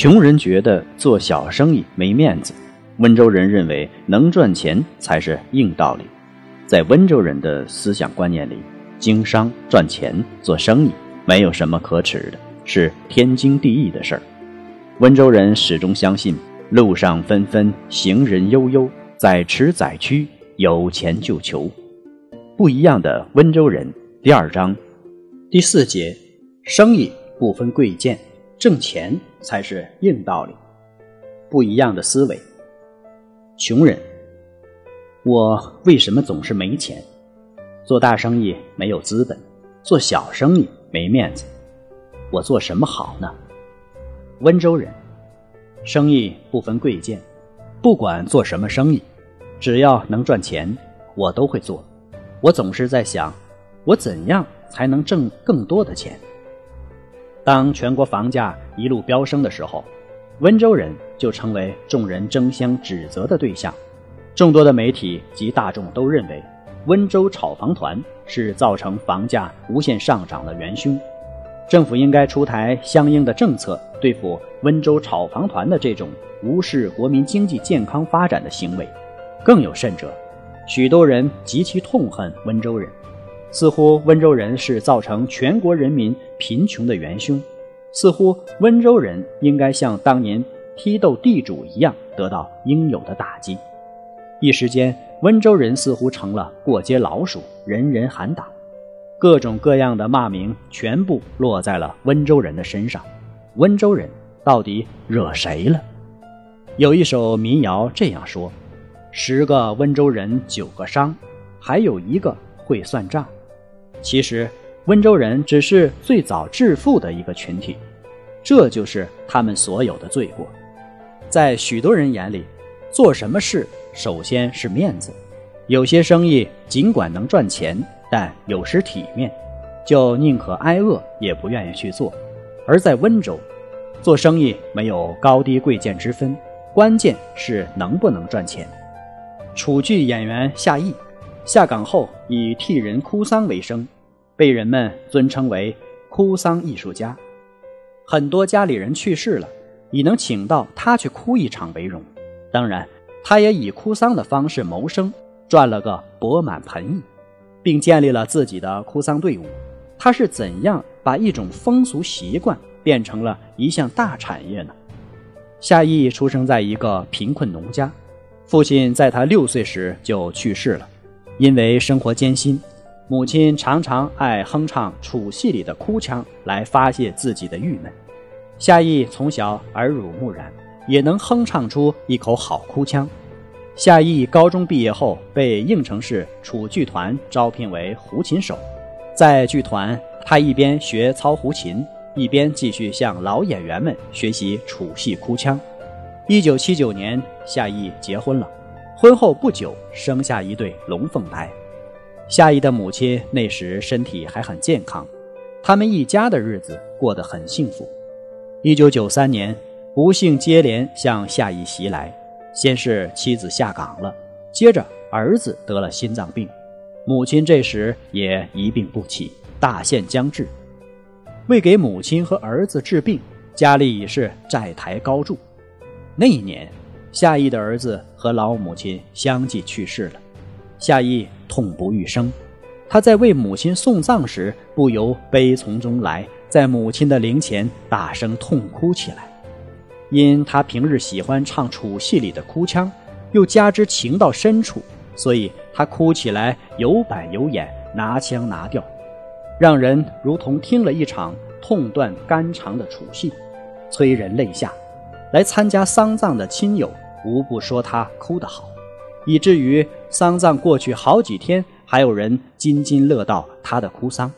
穷人觉得做小生意没面子，温州人认为能赚钱才是硬道理。在温州人的思想观念里，经商赚钱做生意没有什么可耻的，是天经地义的事儿。温州人始终相信“路上纷纷，行人悠悠，在驰载区，有钱就求”。不一样的温州人第二章第四节：生意不分贵贱。挣钱才是硬道理，不一样的思维。穷人，我为什么总是没钱？做大生意没有资本，做小生意没面子，我做什么好呢？温州人，生意不分贵贱，不管做什么生意，只要能赚钱，我都会做。我总是在想，我怎样才能挣更多的钱？当全国房价一路飙升的时候，温州人就成为众人争相指责的对象。众多的媒体及大众都认为，温州炒房团是造成房价无限上涨的元凶。政府应该出台相应的政策，对付温州炒房团的这种无视国民经济健康发展的行为。更有甚者，许多人极其痛恨温州人。似乎温州人是造成全国人民贫穷的元凶，似乎温州人应该像当年批斗地主一样得到应有的打击。一时间，温州人似乎成了过街老鼠，人人喊打，各种各样的骂名全部落在了温州人的身上。温州人到底惹谁了？有一首民谣这样说：“十个温州人九个商，还有一个会算账。”其实，温州人只是最早致富的一个群体，这就是他们所有的罪过。在许多人眼里，做什么事首先是面子。有些生意尽管能赚钱，但有失体面，就宁可挨饿也不愿意去做。而在温州，做生意没有高低贵贱之分，关键是能不能赚钱。楚剧演员夏邑。下岗后以替人哭丧为生，被人们尊称为哭丧艺术家。很多家里人去世了，以能请到他去哭一场为荣。当然，他也以哭丧的方式谋生，赚了个钵满盆溢，并建立了自己的哭丧队伍。他是怎样把一种风俗习惯变成了一项大产业呢？夏邑出生在一个贫困农家，父亲在他六岁时就去世了。因为生活艰辛，母亲常常爱哼唱楚戏里的哭腔来发泄自己的郁闷。夏邑从小耳濡目染，也能哼唱出一口好哭腔。夏邑高中毕业后被应城市楚剧团招聘为胡琴手，在剧团，他一边学操胡琴，一边继续向老演员们学习楚戏哭腔。一九七九年，夏邑结婚了。婚后不久，生下一对龙凤胎。夏邑的母亲那时身体还很健康，他们一家的日子过得很幸福。一九九三年，不幸接连向夏邑袭来，先是妻子下岗了，接着儿子得了心脏病，母亲这时也一病不起，大限将至。为给母亲和儿子治病，家里已是债台高筑。那一年。夏邑的儿子和老母亲相继去世了，夏邑痛不欲生。他在为母亲送葬时，不由悲从中来，在母亲的灵前大声痛哭起来。因他平日喜欢唱楚戏里的哭腔，又加之情到深处，所以他哭起来有板有眼，拿腔拿调，让人如同听了一场痛断肝肠的楚戏，催人泪下。来参加丧葬的亲友无不说他哭得好，以至于丧葬过去好几天还有人津津乐道他的哭丧。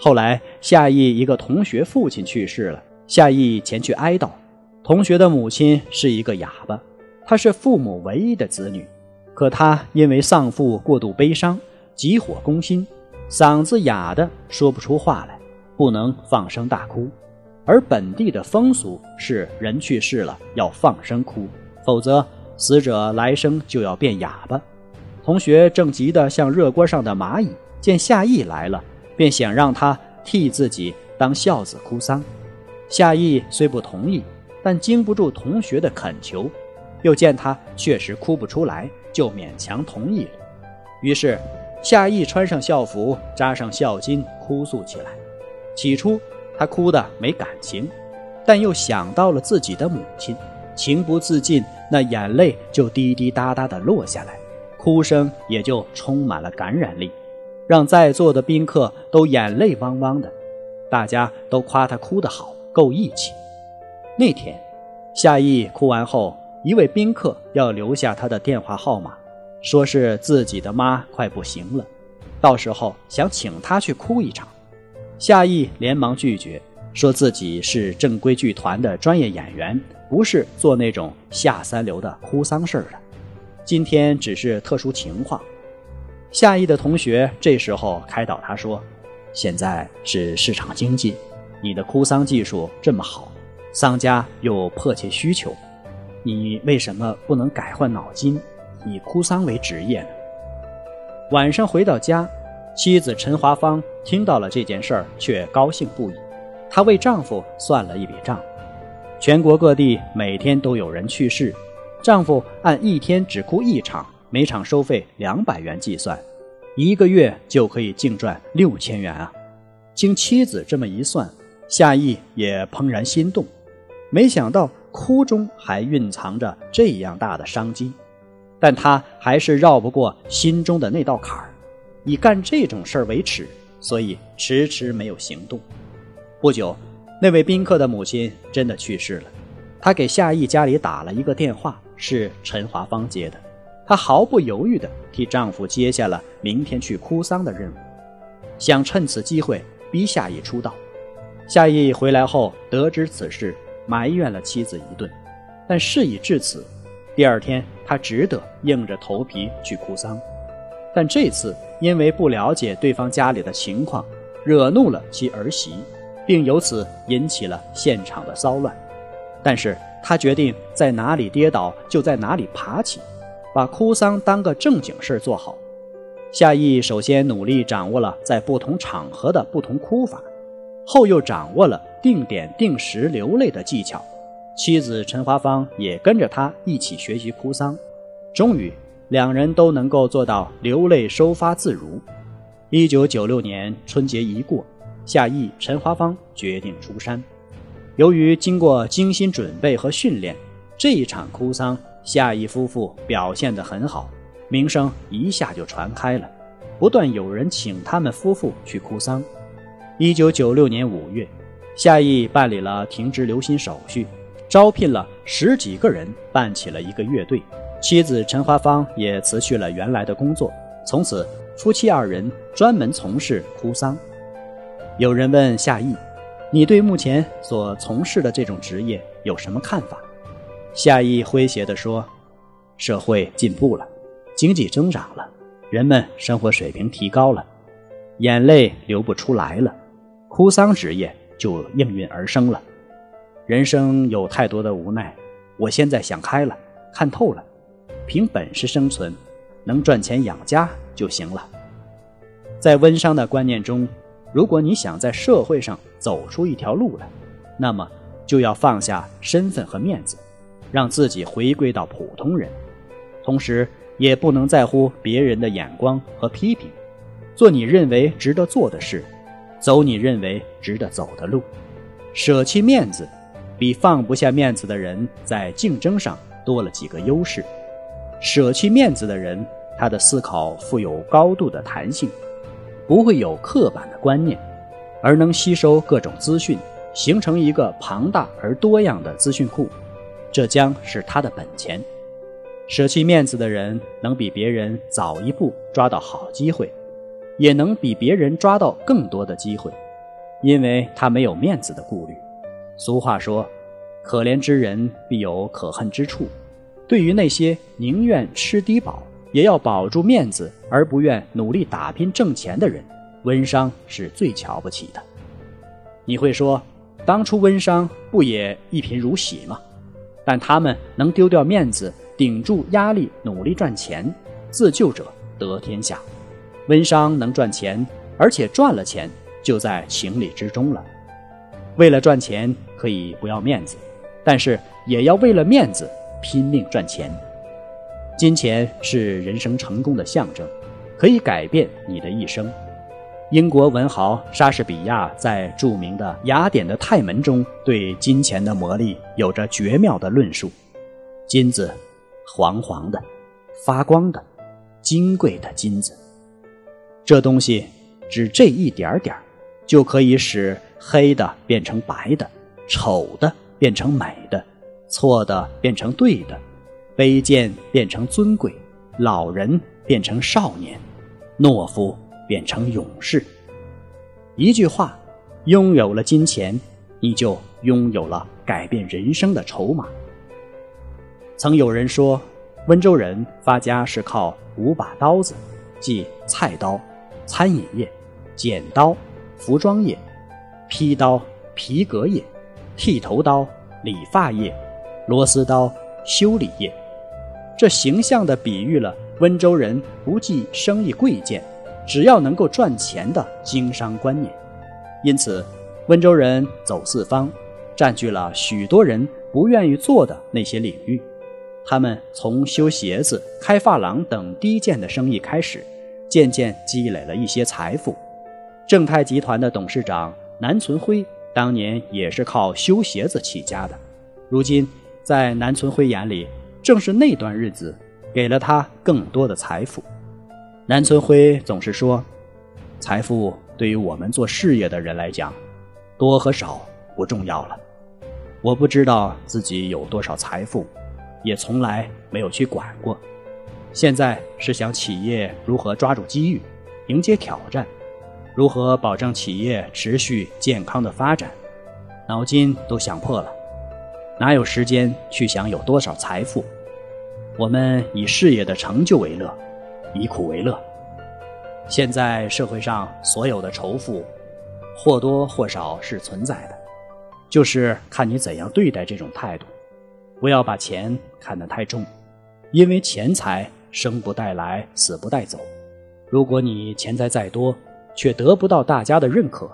后来，夏邑一个同学父亲去世了，夏邑前去哀悼。同学的母亲是一个哑巴，她是父母唯一的子女，可她因为丧父过度悲伤，急火攻心，嗓子哑的说不出话来，不能放声大哭。而本地的风俗是，人去世了要放声哭，否则死者来生就要变哑巴。同学正急得像热锅上的蚂蚁，见夏邑来了。便想让他替自己当孝子哭丧，夏邑虽不同意，但经不住同学的恳求，又见他确实哭不出来，就勉强同意了。于是，夏邑穿上校服，扎上孝巾，哭诉起来。起初，他哭得没感情，但又想到了自己的母亲，情不自禁，那眼泪就滴滴答答地落下来，哭声也就充满了感染力。让在座的宾客都眼泪汪汪的，大家都夸他哭得好，够义气。那天，夏邑哭完后，一位宾客要留下他的电话号码，说是自己的妈快不行了，到时候想请他去哭一场。夏邑连忙拒绝，说自己是正规剧团的专业演员，不是做那种下三流的哭丧事儿的。今天只是特殊情况。夏邑的同学这时候开导他说：“现在是市场经济，你的哭丧技术这么好，丧家又迫切需求，你为什么不能改换脑筋，以哭丧为职业呢？”晚上回到家，妻子陈华芳听到了这件事儿，却高兴不已。她为丈夫算了一笔账：全国各地每天都有人去世，丈夫按一天只哭一场。每场收费两百元计算，一个月就可以净赚六千元啊！经妻子这么一算，夏邑也怦然心动。没想到哭中还蕴藏着这样大的商机，但他还是绕不过心中的那道坎儿，以干这种事儿为耻，所以迟迟没有行动。不久，那位宾客的母亲真的去世了，他给夏邑家里打了一个电话，是陈华芳接的。她毫不犹豫地替丈夫接下了明天去哭丧的任务，想趁此机会逼夏邑出道。夏邑回来后得知此事，埋怨了妻子一顿，但事已至此，第二天他只得硬着头皮去哭丧。但这次因为不了解对方家里的情况，惹怒了其儿媳，并由此引起了现场的骚乱。但是他决定在哪里跌倒就在哪里爬起。把哭丧当个正经事儿做好。夏邑首先努力掌握了在不同场合的不同哭法，后又掌握了定点定时流泪的技巧。妻子陈华芳也跟着他一起学习哭丧，终于两人都能够做到流泪收发自如。一九九六年春节一过，夏邑、陈华芳决定出山。由于经过精心准备和训练，这一场哭丧。夏邑夫妇表现得很好，名声一下就传开了，不断有人请他们夫妇去哭丧。一九九六年五月，夏邑办理了停职留薪手续，招聘了十几个人，办起了一个乐队。妻子陈华芳也辞去了原来的工作，从此夫妻二人专门从事哭丧。有人问夏邑：“你对目前所从事的这种职业有什么看法？”夏邑诙谐地说：“社会进步了，经济增长了，人们生活水平提高了，眼泪流不出来了，哭丧职业就应运而生了。人生有太多的无奈，我现在想开了，看透了，凭本事生存，能赚钱养家就行了。在温商的观念中，如果你想在社会上走出一条路来，那么就要放下身份和面子。”让自己回归到普通人，同时也不能在乎别人的眼光和批评，做你认为值得做的事，走你认为值得走的路，舍弃面子，比放不下面子的人在竞争上多了几个优势。舍弃面子的人，他的思考富有高度的弹性，不会有刻板的观念，而能吸收各种资讯，形成一个庞大而多样的资讯库。这将是他的本钱。舍弃面子的人，能比别人早一步抓到好机会，也能比别人抓到更多的机会，因为他没有面子的顾虑。俗话说：“可怜之人必有可恨之处。”对于那些宁愿吃低保也要保住面子而不愿努力打拼挣钱的人，温商是最瞧不起的。你会说，当初温商不也一贫如洗吗？但他们能丢掉面子。顶住压力，努力赚钱，自救者得天下。温商能赚钱，而且赚了钱，就在情理之中了。为了赚钱，可以不要面子，但是也要为了面子拼命赚钱。金钱是人生成功的象征，可以改变你的一生。英国文豪莎士比亚在著名的《雅典的泰门》中，对金钱的魔力有着绝妙的论述：金子。黄黄的、发光的、金贵的金子，这东西只这一点点就可以使黑的变成白的，丑的变成美的，错的变成对的，卑贱变成尊贵，老人变成少年，懦夫变成勇士。一句话，拥有了金钱，你就拥有了改变人生的筹码。曾有人说，温州人发家是靠五把刀子，即菜刀、餐饮业、剪刀、服装业、劈刀、皮革业、剃头刀、理发业、螺丝刀、修理业。这形象地比喻了温州人不计生意贵贱，只要能够赚钱的经商观念。因此，温州人走四方，占据了许多人不愿意做的那些领域。他们从修鞋子、开发廊等低贱的生意开始，渐渐积累了一些财富。正泰集团的董事长南存辉当年也是靠修鞋子起家的。如今，在南存辉眼里，正是那段日子给了他更多的财富。南存辉总是说：“财富对于我们做事业的人来讲，多和少不重要了。我不知道自己有多少财富。”也从来没有去管过，现在是想企业如何抓住机遇，迎接挑战，如何保证企业持续健康的发展，脑筋都想破了，哪有时间去想有多少财富？我们以事业的成就为乐，以苦为乐。现在社会上所有的仇富，或多或少是存在的，就是看你怎样对待这种态度。不要把钱看得太重，因为钱财生不带来，死不带走。如果你钱财再多，却得不到大家的认可，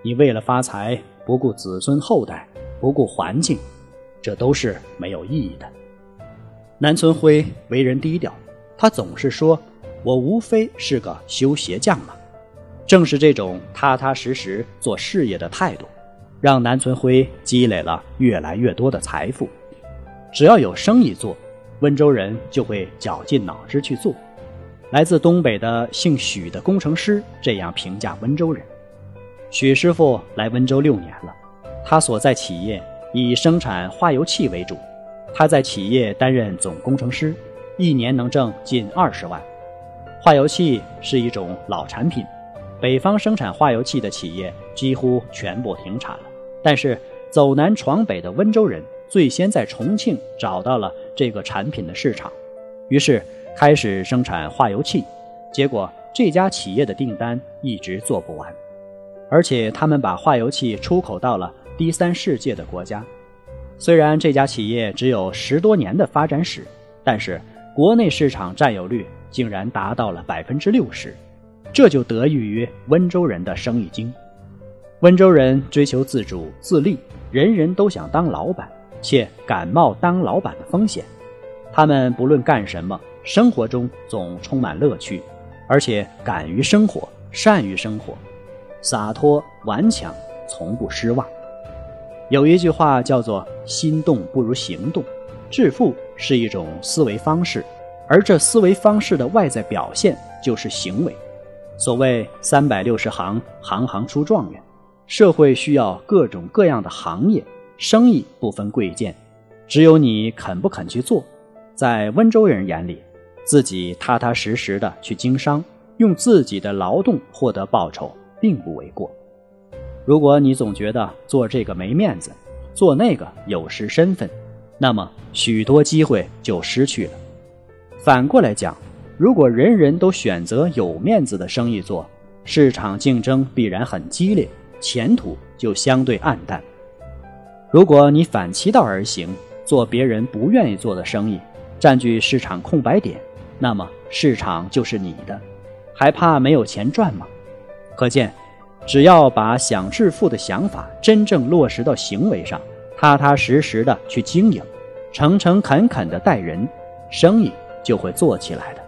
你为了发财不顾子孙后代，不顾环境，这都是没有意义的。南村辉为人低调，他总是说：“我无非是个修鞋匠嘛。”正是这种踏踏实实做事业的态度，让南村辉积累了越来越多的财富。只要有生意做，温州人就会绞尽脑汁去做。来自东北的姓许的工程师这样评价温州人：许师傅来温州六年了，他所在企业以生产化油器为主，他在企业担任总工程师，一年能挣近二十万。化油器是一种老产品，北方生产化油器的企业几乎全部停产了，但是走南闯北的温州人。最先在重庆找到了这个产品的市场，于是开始生产化油器。结果这家企业的订单一直做不完，而且他们把化油器出口到了第三世界的国家。虽然这家企业只有十多年的发展史，但是国内市场占有率竟然达到了百分之六十，这就得益于温州人的生意经。温州人追求自主自立，人人都想当老板。且敢冒当老板的风险，他们不论干什么，生活中总充满乐趣，而且敢于生活，善于生活，洒脱顽强，从不失望。有一句话叫做“心动不如行动”，致富是一种思维方式，而这思维方式的外在表现就是行为。所谓“三百六十行，行行出状元”，社会需要各种各样的行业。生意不分贵贱，只有你肯不肯去做，在温州人眼里，自己踏踏实实的去经商，用自己的劳动获得报酬，并不为过。如果你总觉得做这个没面子，做那个有失身份，那么许多机会就失去了。反过来讲，如果人人都选择有面子的生意做，市场竞争必然很激烈，前途就相对暗淡。如果你反其道而行，做别人不愿意做的生意，占据市场空白点，那么市场就是你的，还怕没有钱赚吗？可见，只要把想致富的想法真正落实到行为上，踏踏实实的去经营，诚诚恳恳的待人，生意。就会做起来的。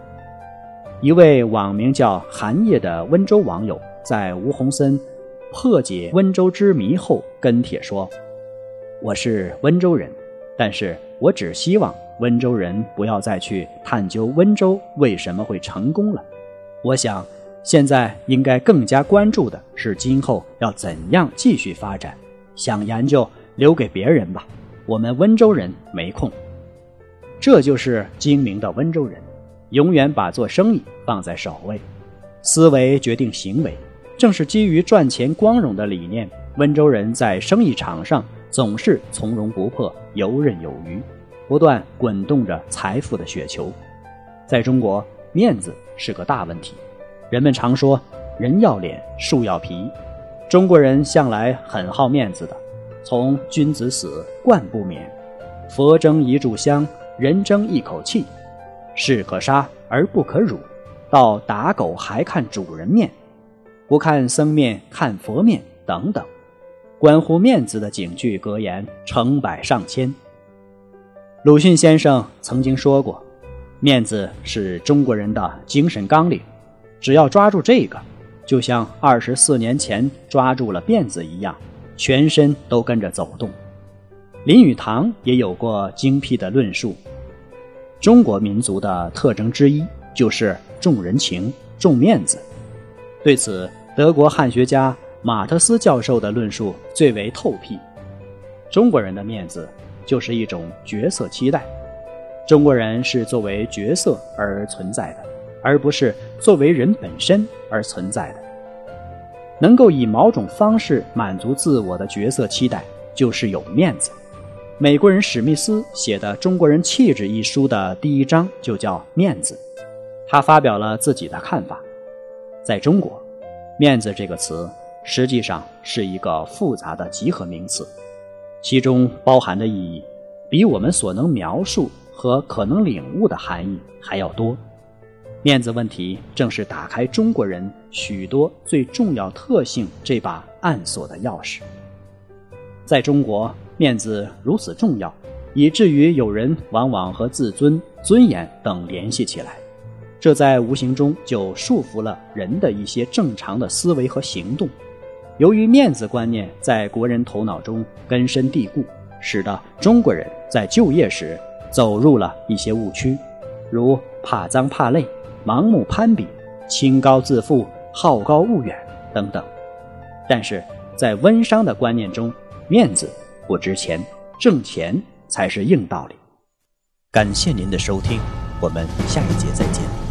一位网名叫寒夜的温州网友在吴洪森破解温州之谜后跟帖说：“我是温州人，但是我只希望温州人不要再去探究温州为什么会成功了。我想，现在应该更加关注的是今后要怎样继续发展。想研究，留给别人吧，我们温州人没空。”这就是精明的温州人，永远把做生意放在首位，思维决定行为。正是基于赚钱光荣的理念，温州人在生意场上总是从容不迫、游刃有余，不断滚动着财富的雪球。在中国，面子是个大问题。人们常说“人要脸，树要皮”，中国人向来很好面子的。从“君子死，冠不免；佛争一炷香”。人争一口气，士可杀而不可辱，到打狗还看主人面，不看僧面看佛面等等，关乎面子的警句格言成百上千。鲁迅先生曾经说过：“面子是中国人的精神纲领，只要抓住这个，就像二十四年前抓住了辫子一样，全身都跟着走动。”林语堂也有过精辟的论述。中国民族的特征之一就是重人情、重面子。对此，德国汉学家马特斯教授的论述最为透辟。中国人的面子就是一种角色期待，中国人是作为角色而存在的，而不是作为人本身而存在的。能够以某种方式满足自我的角色期待，就是有面子。美国人史密斯写的《中国人气质》一书的第一章就叫“面子”，他发表了自己的看法。在中国，“面子”这个词实际上是一个复杂的集合名词，其中包含的意义比我们所能描述和可能领悟的含义还要多。面子问题正是打开中国人许多最重要特性这把暗锁的钥匙。在中国。面子如此重要，以至于有人往往和自尊、尊严等联系起来，这在无形中就束缚了人的一些正常的思维和行动。由于面子观念在国人头脑中根深蒂固，使得中国人在就业时走入了一些误区，如怕脏怕累、盲目攀比、清高自负、好高骛远等等。但是在温商的观念中，面子。不值钱，挣钱才是硬道理。感谢您的收听，我们下一节再见。